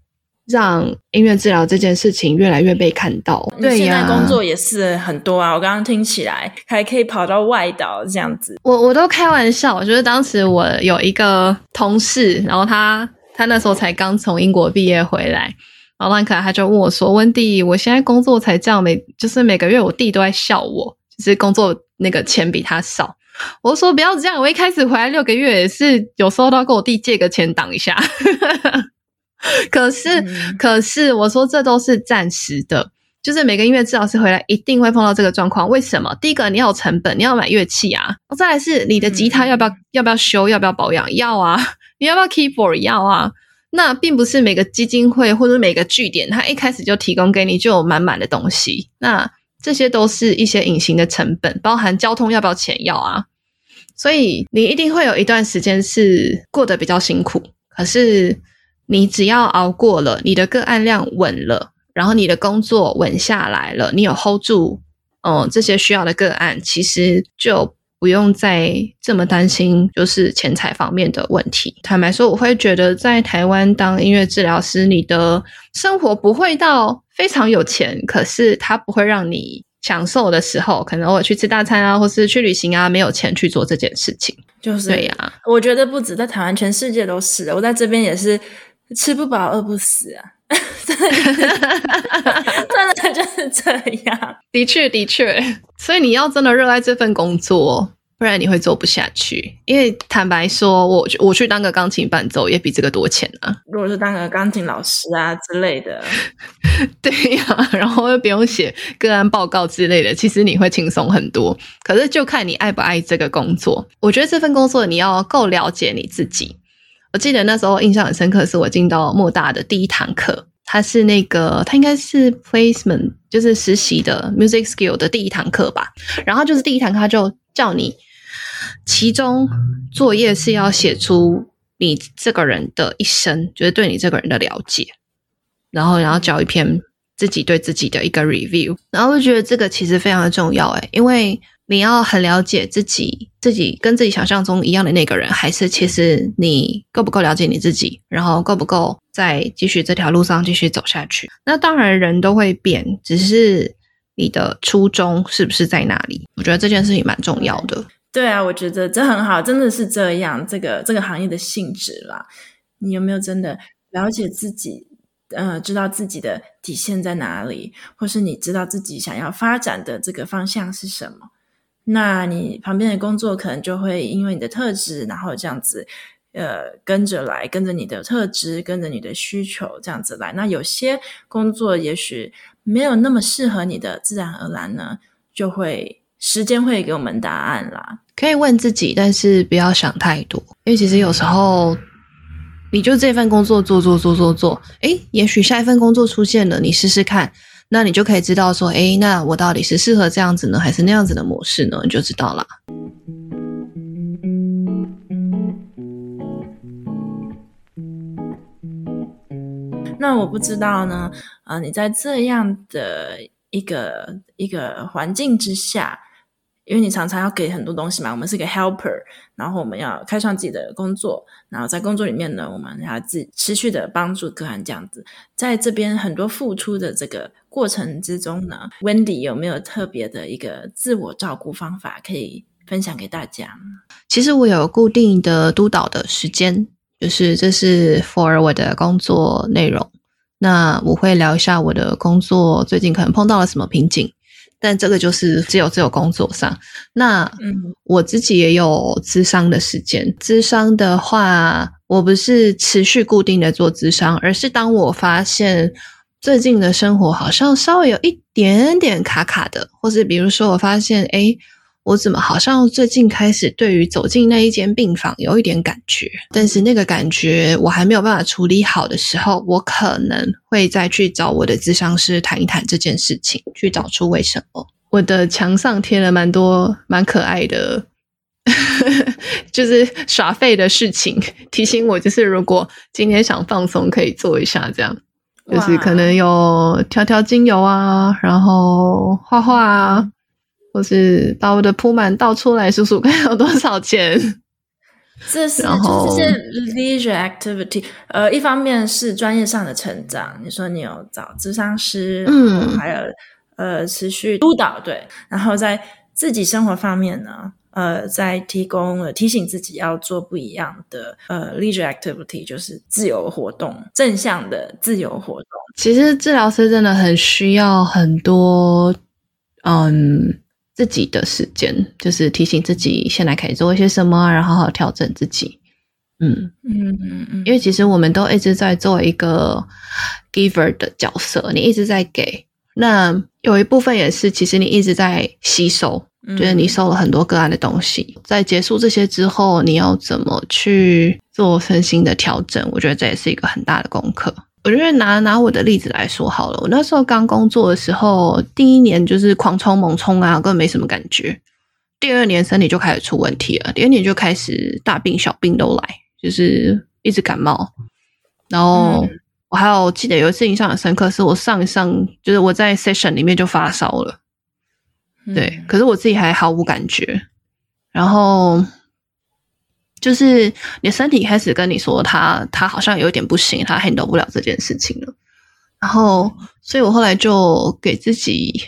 让音乐治疗这件事情越来越被看到。对呀，现在工作也是很多啊。我刚刚听起来还可以跑到外岛这样子。我我都开玩笑，我觉得当时我有一个同事，然后他他那时候才刚从英国毕业回来，然后那可能他就问我说：“温蒂，我现在工作才这样，每就是每个月我弟都在笑我，就是工作那个钱比他少。”我说：“不要这样，我一开始回来六个月也是有时候都要跟我弟借个钱挡一下。” [laughs] [laughs] 可是，嗯、可是，我说这都是暂时的，就是每个音乐治疗师回来一定会碰到这个状况。为什么？第一个，你要有成本，你要买乐器啊；再来是你的吉他要不要、嗯、要不要修，要不要保养？要啊。[laughs] 你要不要 keyboard？要啊。那并不是每个基金会或者每个据点，它一开始就提供给你就有满满的东西。那这些都是一些隐形的成本，包含交通要不要钱？要啊。所以你一定会有一段时间是过得比较辛苦，可是。你只要熬过了，你的个案量稳了，然后你的工作稳下来了，你有 hold 住，嗯，这些需要的个案，其实就不用再这么担心，就是钱财方面的问题。坦白说，我会觉得在台湾当音乐治疗师，你的生活不会到非常有钱，可是它不会让你享受的时候，可能偶尔去吃大餐啊，或是去旅行啊，没有钱去做这件事情。就是对呀、啊，我觉得不止在台湾，全世界都是。我在这边也是。吃不饱饿不死啊，真的，[laughs] 真的就是这样。的确，的确，所以你要真的热爱这份工作，不然你会做不下去。因为坦白说，我我去当个钢琴伴奏也比这个多钱啊。如果是当个钢琴老师啊之类的，[laughs] 对呀、啊，然后又不用写个案报告之类的，其实你会轻松很多。可是就看你爱不爱这个工作。我觉得这份工作你要够了解你自己。我记得那时候印象很深刻，是我进到莫大的第一堂课，他是那个他应该是 placement，就是实习的 music skill 的第一堂课吧。然后就是第一堂课他就叫你，其中作业是要写出你这个人的一生，就是对你这个人的了解，然后然后交一篇。自己对自己的一个 review。然后我觉得这个其实非常的重要，诶，因为你要很了解自己，自己跟自己想象中一样的那个人，还是其实你够不够了解你自己，然后够不够再继续这条路上继续走下去。那当然人都会变，只是你的初衷是不是在哪里？我觉得这件事情蛮重要的。对啊，我觉得这很好，真的是这样。这个这个行业的性质啦，你有没有真的了解自己？呃，知道自己的底线在哪里，或是你知道自己想要发展的这个方向是什么？那你旁边的工作可能就会因为你的特质，然后这样子，呃，跟着来，跟着你的特质，跟着你的需求这样子来。那有些工作也许没有那么适合你的，自然而然呢，就会。时间会给我们答案啦，可以问自己，但是不要想太多，因为其实有时候你就这份工作做做做做做，诶，也许下一份工作出现了，你试试看，那你就可以知道说，诶，那我到底是适合这样子呢，还是那样子的模式呢？你就知道了。那我不知道呢，啊、你在这样的一个一个环境之下。因为你常常要给很多东西嘛，我们是一个 helper，然后我们要开创自己的工作，然后在工作里面呢，我们要自持续的帮助个案这样子，在这边很多付出的这个过程之中呢，Wendy 有没有特别的一个自我照顾方法可以分享给大家？其实我有固定的督导的时间，就是这是 for 我的工作内容，那我会聊一下我的工作最近可能碰到了什么瓶颈。但这个就是只有只有工作上，那嗯，我自己也有智商的时间。智商的话，我不是持续固定的做智商，而是当我发现最近的生活好像稍微有一点点卡卡的，或是比如说我发现，诶我怎么好像最近开始对于走进那一间病房有一点感觉，但是那个感觉我还没有办法处理好的时候，我可能会再去找我的咨商师谈一谈这件事情，去找出为什么。我的墙上贴了蛮多蛮可爱的，[laughs] 就是耍废的事情，提醒我就是如果今天想放松，可以做一下这样，就是可能有调调精油啊，然后画画啊。或是把我的铺满倒出来数数看有多少钱，这是就是 leisure activity。呃，一方面是专业上的成长，你说你有找咨商师，嗯，还有呃持续督导，对，然后在自己生活方面呢，呃，在提供呃提醒自己要做不一样的呃 leisure activity，就是自由活动，正向的自由活动。其实治疗师真的很需要很多，嗯。自己的时间，就是提醒自己现在可以做一些什么，然后好好调整自己。嗯嗯嗯嗯，因为其实我们都一直在做一个 giver 的角色，你一直在给，那有一部分也是，其实你一直在吸收，就是你收了很多个案的东西，在结束这些之后，你要怎么去做身心的调整？我觉得这也是一个很大的功课。我觉得拿拿我的例子来说好了，我那时候刚工作的时候，第一年就是狂冲猛冲啊，根本没什么感觉。第二年身体就开始出问题了，第二年就开始大病小病都来，就是一直感冒。然后我还有记得有一次印象很深刻，是我上一上就是我在 session 里面就发烧了，对，可是我自己还毫无感觉。然后。就是你身体开始跟你说他，他好像有点不行，他 handle 不了这件事情了。然后，所以我后来就给自己，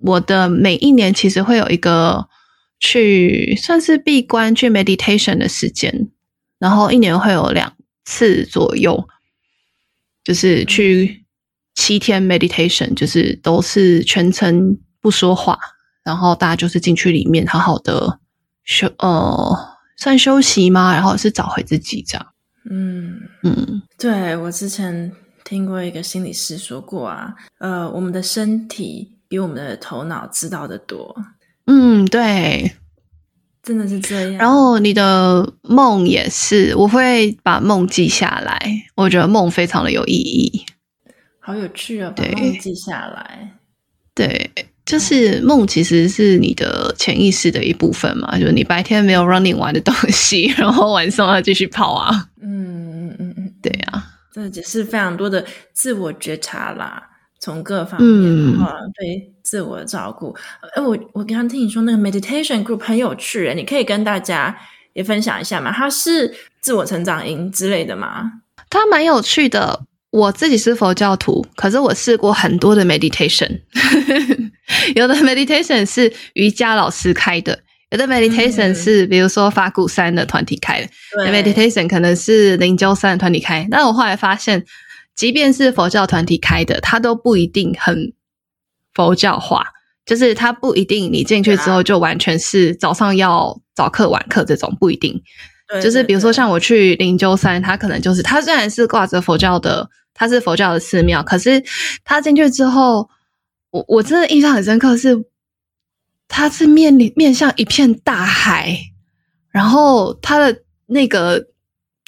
我的每一年其实会有一个去算是闭关去 meditation 的时间，然后一年会有两次左右，就是去七天 meditation，就是都是全程不说话，然后大家就是进去里面好好的休呃。算休息吗？然后是找回自己这样。嗯嗯，对，我之前听过一个心理师说过啊，呃，我们的身体比我们的头脑知道的多。嗯，对，真的是这样。然后你的梦也是，我会把梦记下来，我觉得梦非常的有意义。好有趣啊，把梦记下来。对。对就是梦其实是你的潜意识的一部分嘛，就是你白天没有 running 完的东西，[laughs] 然后晚上要继续跑啊。嗯嗯嗯嗯，对啊，这只是非常多的自我觉察啦，从各方面，嗯、然后对自我照顾。哎，我我刚刚听你说那个 meditation group 很有趣，你可以跟大家也分享一下吗？它是自我成长营之类的吗？它蛮有趣的。我自己是佛教徒，可是我试过很多的 meditation，[laughs] 有的 meditation 是瑜伽老师开的，有的 meditation 是比如说法鼓山的团体开的，meditation 可能是灵鹫山的团体开。但我后来发现，即便是佛教团体开的，它都不一定很佛教化，就是它不一定你进去之后就完全是早上要早课晚课这种，不一定。就是比如说像我去灵鹫山，它可能就是它虽然是挂着佛教的。它是佛教的寺庙，可是他进去之后，我我真的印象很深刻是，它是面临面向一片大海，然后它的那个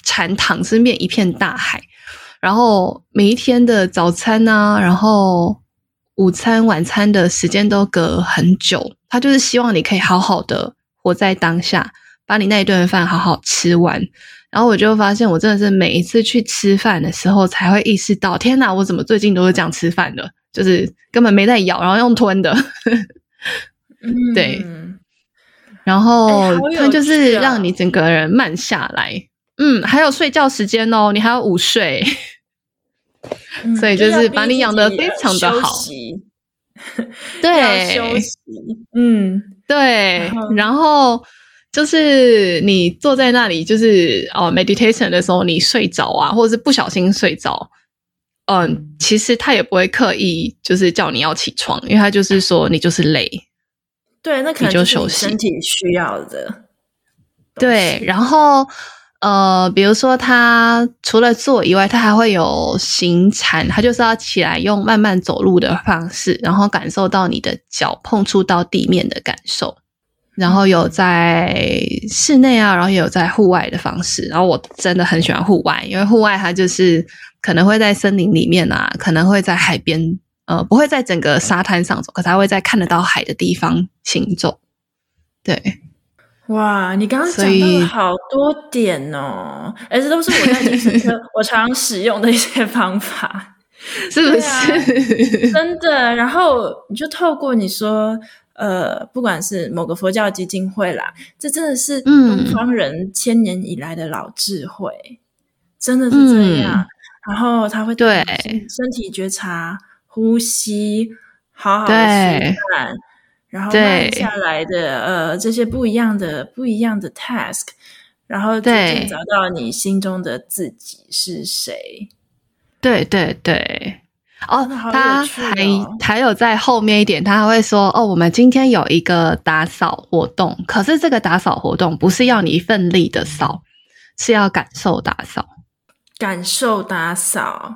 禅堂是面一片大海，然后每一天的早餐啊，然后午餐、晚餐的时间都隔很久，他就是希望你可以好好的活在当下，把你那一顿饭好好吃完。然后我就发现，我真的是每一次去吃饭的时候，才会意识到，天哪，我怎么最近都是这样吃饭的？就是根本没在咬，然后用吞的。嗯、[laughs] 对，然后它就是让你整个人慢下来。嗯，还有睡觉时间哦，你还要午睡，嗯、所以就是把你养的非常的好。[laughs] 对，休息。嗯，对，然后。就是你坐在那里，就是哦，meditation 的时候，你睡着啊，或者是不小心睡着，嗯，其实他也不会刻意就是叫你要起床，因为他就是说你就是累，对，那可能就是你身体需要的。对，然后呃，比如说他除了坐以外，他还会有行禅，他就是要起来用慢慢走路的方式，然后感受到你的脚碰触到地面的感受。然后有在室内啊，然后也有在户外的方式。然后我真的很喜欢户外，因为户外它就是可能会在森林里面啊，可能会在海边，呃，不会在整个沙滩上走，可是它会在看得到海的地方行走。对，哇，你刚刚讲到了好多点哦，而且都是我在精神科 [laughs] 我常使用的一些方法，是不是？啊、真的。然后你就透过你说。呃，不管是某个佛教基金会啦，这真的是东方人千年以来的老智慧，嗯、真的是这样。嗯、然后他会对身体觉察、呼吸，好好的吃饭，然后慢下来的呃这些不一样的不一样的 task，然后逐渐找到你心中的自己是谁。对对对。哦，他还还有在后面一点，他还会说：“哦，我们今天有一个打扫活动，可是这个打扫活动不是要你奋力的扫，是要感受打扫，感受打扫，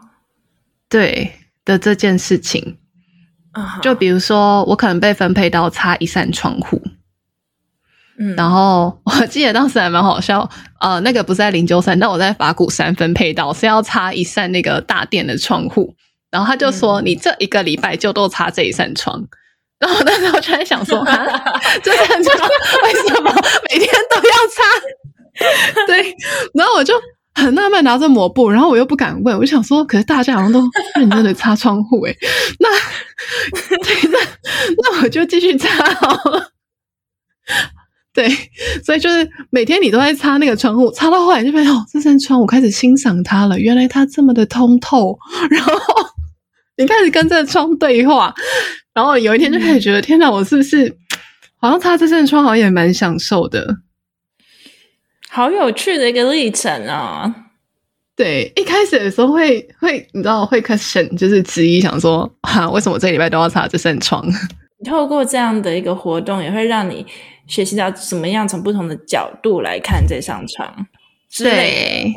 对的这件事情。就比如说，我可能被分配到擦一扇窗户，嗯，然后 [laughs] 我记得当时还蛮好笑，呃，那个不是在灵鹫山，但我在法鼓山分配到是要擦一扇那个大殿的窗户。”然后他就说：“你这一个礼拜就都擦这一扇窗。”然后那时候我就在想说：“啊，[laughs] 这扇窗为什么每天都要擦？” [laughs] 对，然后我就很纳闷，拿着抹布，然后我又不敢问，我就想说：“可是大家好像都认真的擦窗户，诶那 [laughs] 对，那那我就继续擦好了。”对，所以就是每天你都在擦那个窗户，擦到后来就发现哦，这扇窗我开始欣赏它了，原来它这么的通透，[laughs] 然后。你开始跟这个窗对话，然后有一天就开始觉得，嗯、天哪，我是不是好像擦这扇窗好像也蛮享受的？好有趣的一个历程啊！对，一开始的时候会会，你知道会 question，就是质疑，想说啊，为什么这礼拜都要擦这扇窗？透过这样的一个活动，也会让你学习到怎么样从不同的角度来看这扇窗。对。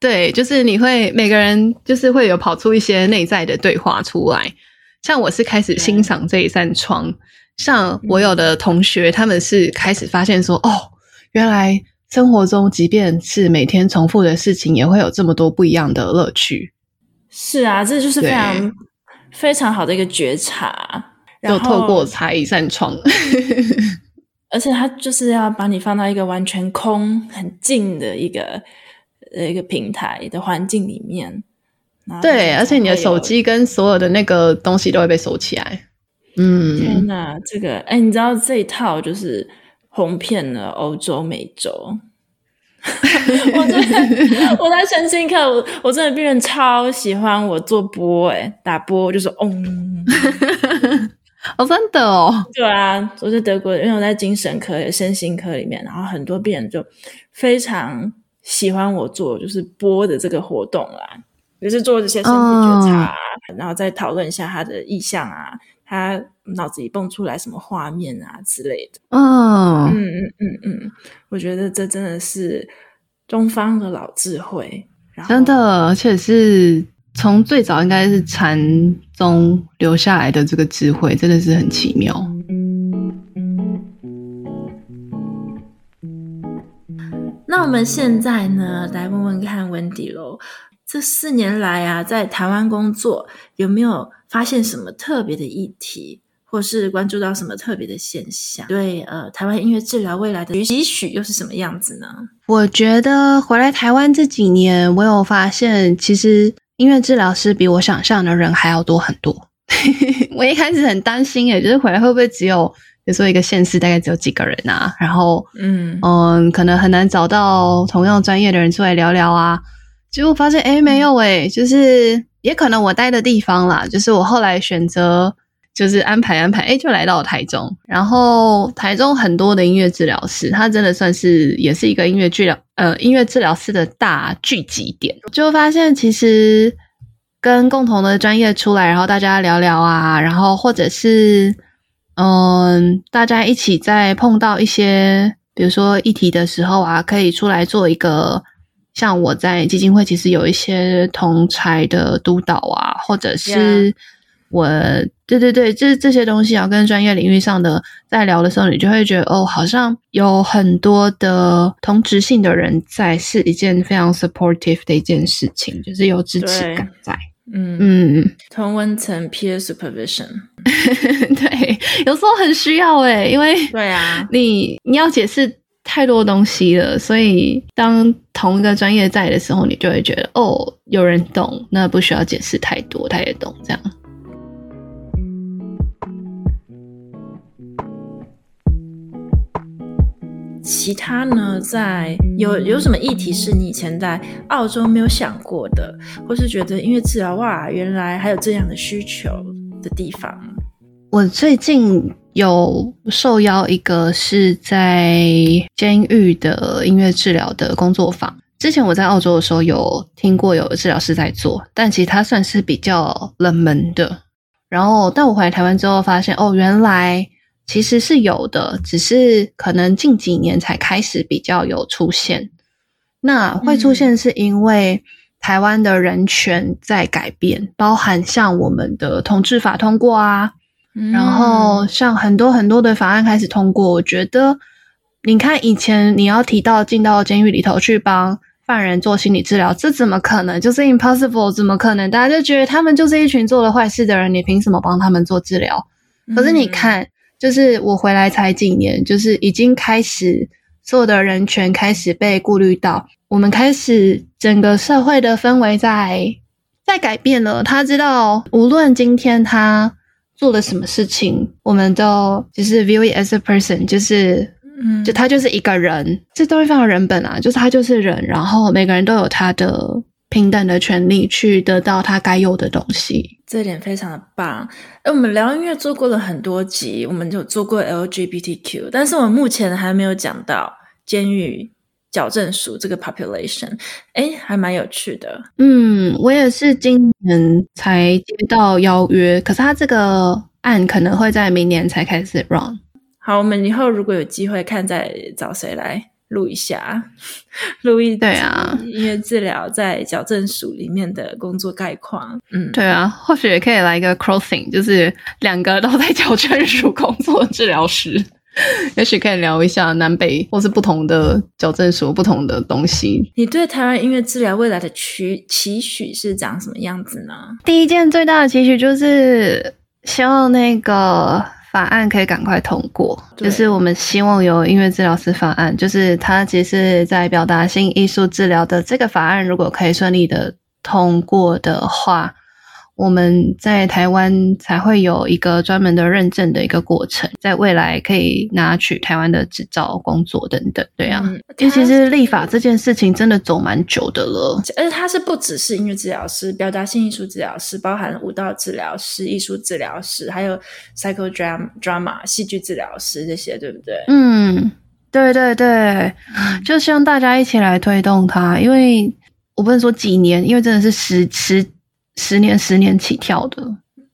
对，就是你会每个人就是会有跑出一些内在的对话出来。像我是开始欣赏这一扇窗，嗯、像我有的同学他们是开始发现说，嗯、哦，原来生活中即便是每天重复的事情，也会有这么多不一样的乐趣。是啊，这就是非常非常好的一个觉察。就透过擦一扇窗，[laughs] 而且他就是要把你放到一个完全空、很静的一个。的一个平台的环境里面，对，而且你的手机跟所有的那个东西都会被收起来。嗯，天哪，这个哎，你知道这一套就是红遍了欧洲、美洲。[laughs] 我真的，我在身心课，我我真的病人超喜欢我做波，哎，打波就是嗡，[laughs] 哦，真的哦，对啊，我在德国，因为我在精神科、身心科里面，然后很多病人就非常喜欢我做就是播的这个活动啦，就是做这些身体觉察，然后再讨论一下他的意向啊。他脑子里蹦出来什么画面啊之类的，哦、嗯嗯嗯嗯，我觉得这真的是东方的老智慧，真的，而且是从最早应该是禅宗留下来的这个智慧，真的是很奇妙。那我们现在呢，来问问看温迪喽，这四年来啊，在台湾工作有没有？发现什么特别的议题，或是关注到什么特别的现象？对，呃，台湾音乐治疗未来的期许又是什么样子呢？我觉得回来台湾这几年，我有发现，其实音乐治疗师比我想象的人还要多很多。[laughs] 我一开始很担心，诶就是回来会不会只有，比如说一个县市大概只有几个人啊？然后，嗯嗯，可能很难找到同样专业的人出来聊聊啊。结果发现，哎没有诶，就是。也可能我待的地方啦，就是我后来选择，就是安排安排，诶就来到了台中。然后台中很多的音乐治疗师，他真的算是也是一个音乐治疗呃音乐治疗师的大聚集点。就发现其实跟共同的专业出来，然后大家聊聊啊，然后或者是嗯，大家一起在碰到一些比如说议题的时候啊，可以出来做一个。像我在基金会，其实有一些同侪的督导啊，或者是我.对对对，这这些东西啊，跟专业领域上的在聊的时候，你就会觉得哦，好像有很多的同职性的人在，是一件非常 supportive 的一件事情，就是有支持感在。嗯嗯，同温层 peer supervision，[laughs] 对，有时候很需要诶，因为对啊，[laughs] 你你要解释。太多东西了，所以当同一个专业在的时候，你就会觉得哦，有人懂，那不需要解释太多，他也懂这样。其他呢，在有有什么议题是你以前在澳洲没有想过的，或是觉得音乐治疗哇，原来还有这样的需求的地方？我最近。有受邀一个是在监狱的音乐治疗的工作坊。之前我在澳洲的时候有听过有治疗师在做，但其实它算是比较冷门的。然后，但我回来台湾之后发现，哦，原来其实是有的，只是可能近几年才开始比较有出现。那会出现是因为台湾的人权在改变，包含像我们的同治法通过啊。然后，像很多很多的法案开始通过，我觉得，你看以前你要提到进到监狱里头去帮犯人做心理治疗，这怎么可能？就是 impossible，怎么可能？大家就觉得他们就是一群做了坏事的人，你凭什么帮他们做治疗？可是你看，就是我回来才几年，就是已经开始所有的人权开始被顾虑到，我们开始整个社会的氛围在在改变了。他知道，无论今天他。做了什么事情，我们都就是 view it as a person，就是，嗯，就他就是一个人，这都是非常人本啊，就是他就是人，然后每个人都有他的平等的权利去得到他该有的东西，这点非常的棒。诶，我们聊音乐做过了很多集，我们就做过 LGBTQ，但是我们目前还没有讲到监狱。矫正署这个 population，哎，还蛮有趣的。嗯，我也是今年才接到邀约，可是他这个案可能会在明年才开始 run。好，我们以后如果有机会，看再找谁来录一下，[laughs] 录一对啊，音乐治疗在矫正署里面的工作概况。嗯，对啊，或许也可以来一个 crossing，就是两个都在矫正署工作治疗师。[laughs] 也许可以聊一下南北或是不同的矫正所不同的东西。你对台湾音乐治疗未来的期期许是长什么样子呢？第一件最大的期许就是希望那个法案可以赶快通过，就是我们希望有音乐治疗师法案，就是它其实是在表达性艺术治疗的这个法案，如果可以顺利的通过的话。我们在台湾才会有一个专门的认证的一个过程，在未来可以拿取台湾的执照、工作等等，对啊。嗯、因为其实立法这件事情真的走蛮久的了，而且它是不只是音乐治疗师、表达性艺术治疗师，包含舞蹈治疗师、艺术治疗师，还有 psychodrama 戏剧治疗师这些，对不对？嗯，对对对，[laughs] 就希望大家一起来推动它，因为我不能说几年，因为真的是十十。十年，十年起跳的，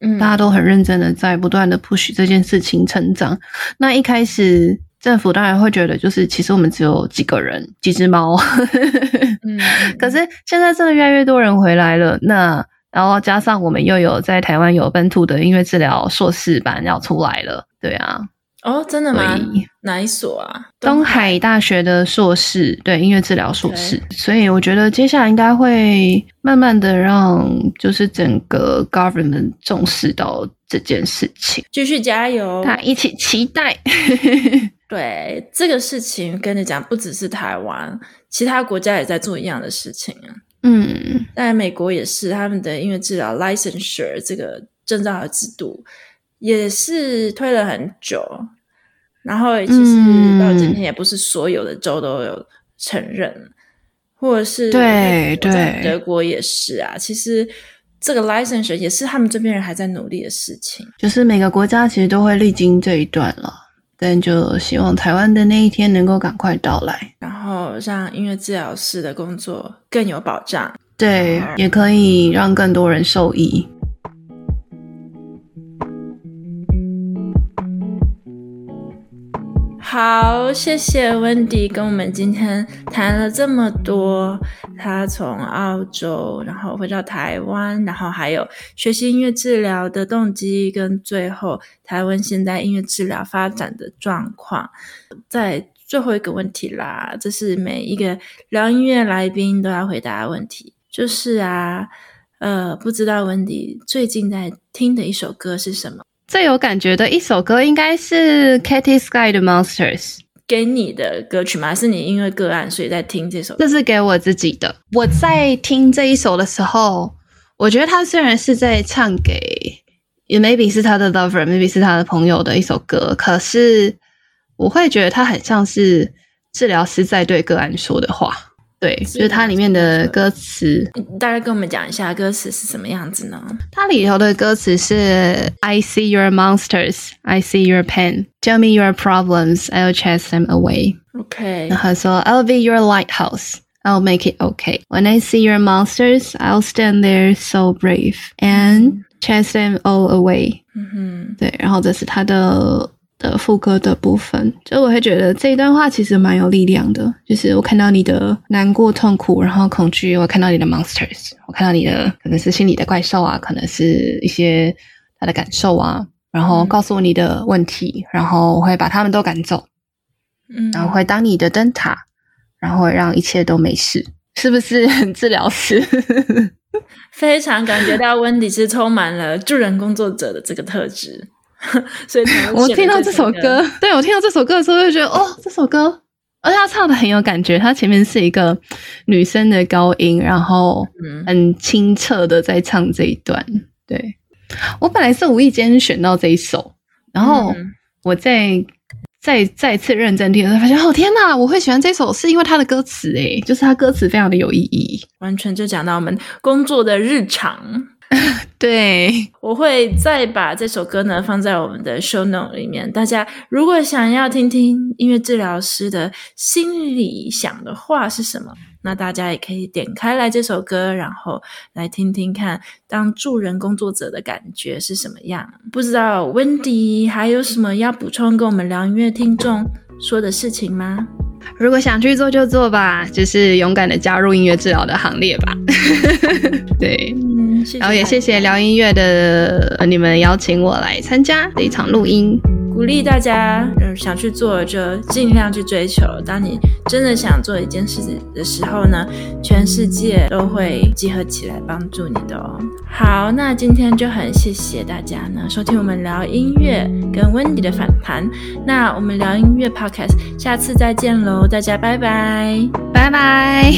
嗯，大家都很认真的在不断的 push 这件事情成长。那一开始政府当然会觉得，就是其实我们只有几个人，几只猫。嗯，[laughs] 可是现在真的越来越多人回来了。那然后加上我们又有在台湾有本土的音乐治疗硕士班要出来了，对啊。哦，真的吗？哪一所啊？东海大学的硕士，对，音乐治疗硕士。所以我觉得接下来应该会慢慢的让，就是整个 government 重视到这件事情，继续加油，大家一起期待。[laughs] 对，这个事情跟你讲，不只是台湾，其他国家也在做一样的事情啊。嗯，在美国也是，他们的音乐治疗 licensure 这个证照的制度。也是推了很久，然后其实到今天也不是所有的州都有承认，嗯、或者是对对，德国也是啊。其实这个 license 也是他们这边人还在努力的事情，就是每个国家其实都会历经这一段了，但就希望台湾的那一天能够赶快到来，然后让音乐治疗师的工作更有保障，对，也可以让更多人受益。好，谢谢 Wendy 跟我们今天谈了这么多，他从澳洲，然后回到台湾，然后还有学习音乐治疗的动机，跟最后台湾现在音乐治疗发展的状况。在最后一个问题啦，这是每一个聊音乐来宾都要回答的问题，就是啊，呃，不知道 Wendy 最近在听的一首歌是什么？最有感觉的一首歌应该是 Katy Sky 的 Monsters。给你的歌曲吗？是你因为个案所以在听这首歌？这是给我自己的。我在听这一首的时候，我觉得他虽然是在唱给，也 maybe 是他的 lover，maybe 是他的朋友的一首歌，可是我会觉得他很像是治疗师在对个案说的话。对，就是它里面的歌词，大概跟我们讲一下歌词是什么样子呢？它里头的歌词是 I see your monsters, I see your pain. Tell me your problems, I'll chase them away. OK，然后说 I'll be your lighthouse, I'll make it okay. When I see your monsters, I'll stand there so brave and chase them all away. 嗯哼，对，然后这是它的。 的副歌的部分，就我会觉得这一段话其实蛮有力量的。就是我看到你的难过、痛苦，然后恐惧；我看到你的 monsters，我看到你的可能是心里的怪兽啊，可能是一些他的感受啊，然后告诉我你的问题，然后我会把他们都赶走，嗯，然后会当你的灯塔，然后让一切都没事，是不是很治疗师？[laughs] 非常感觉到 Wendy 是充满了助人工作者的这个特质。[laughs] 所以我听到这首歌，对，我听到这首歌的时候就觉得，哦，这首歌，而且他唱的很有感觉。他前面是一个女生的高音，然后很清澈的在唱这一段。对，我本来是无意间选到这一首，然后我在再再次认真听的时候，发现，哦天哪，我会喜欢这首是因为他的歌词，诶，就是他歌词非常的有意义，完全就讲到我们工作的日常。[laughs] 对，我会再把这首歌呢放在我们的 show note 里面。大家如果想要听听音乐治疗师的心里想的话是什么，那大家也可以点开来这首歌，然后来听听看当助人工作者的感觉是什么样。不知道 Wendy 还有什么要补充跟我们聊音乐听众说的事情吗？如果想去做就做吧，就是勇敢的加入音乐治疗的行列吧。[laughs] 对。嗯然后也谢谢聊音乐的你们邀请我来参加这一场录音，鼓励大家嗯想去做就尽量去追求。当你真的想做一件事的时候呢，全世界都会集合起来帮助你的哦。好，那今天就很谢谢大家呢收听我们聊音乐跟 Wendy 的访谈。那我们聊音乐 Podcast 下次再见喽，大家拜拜，拜拜。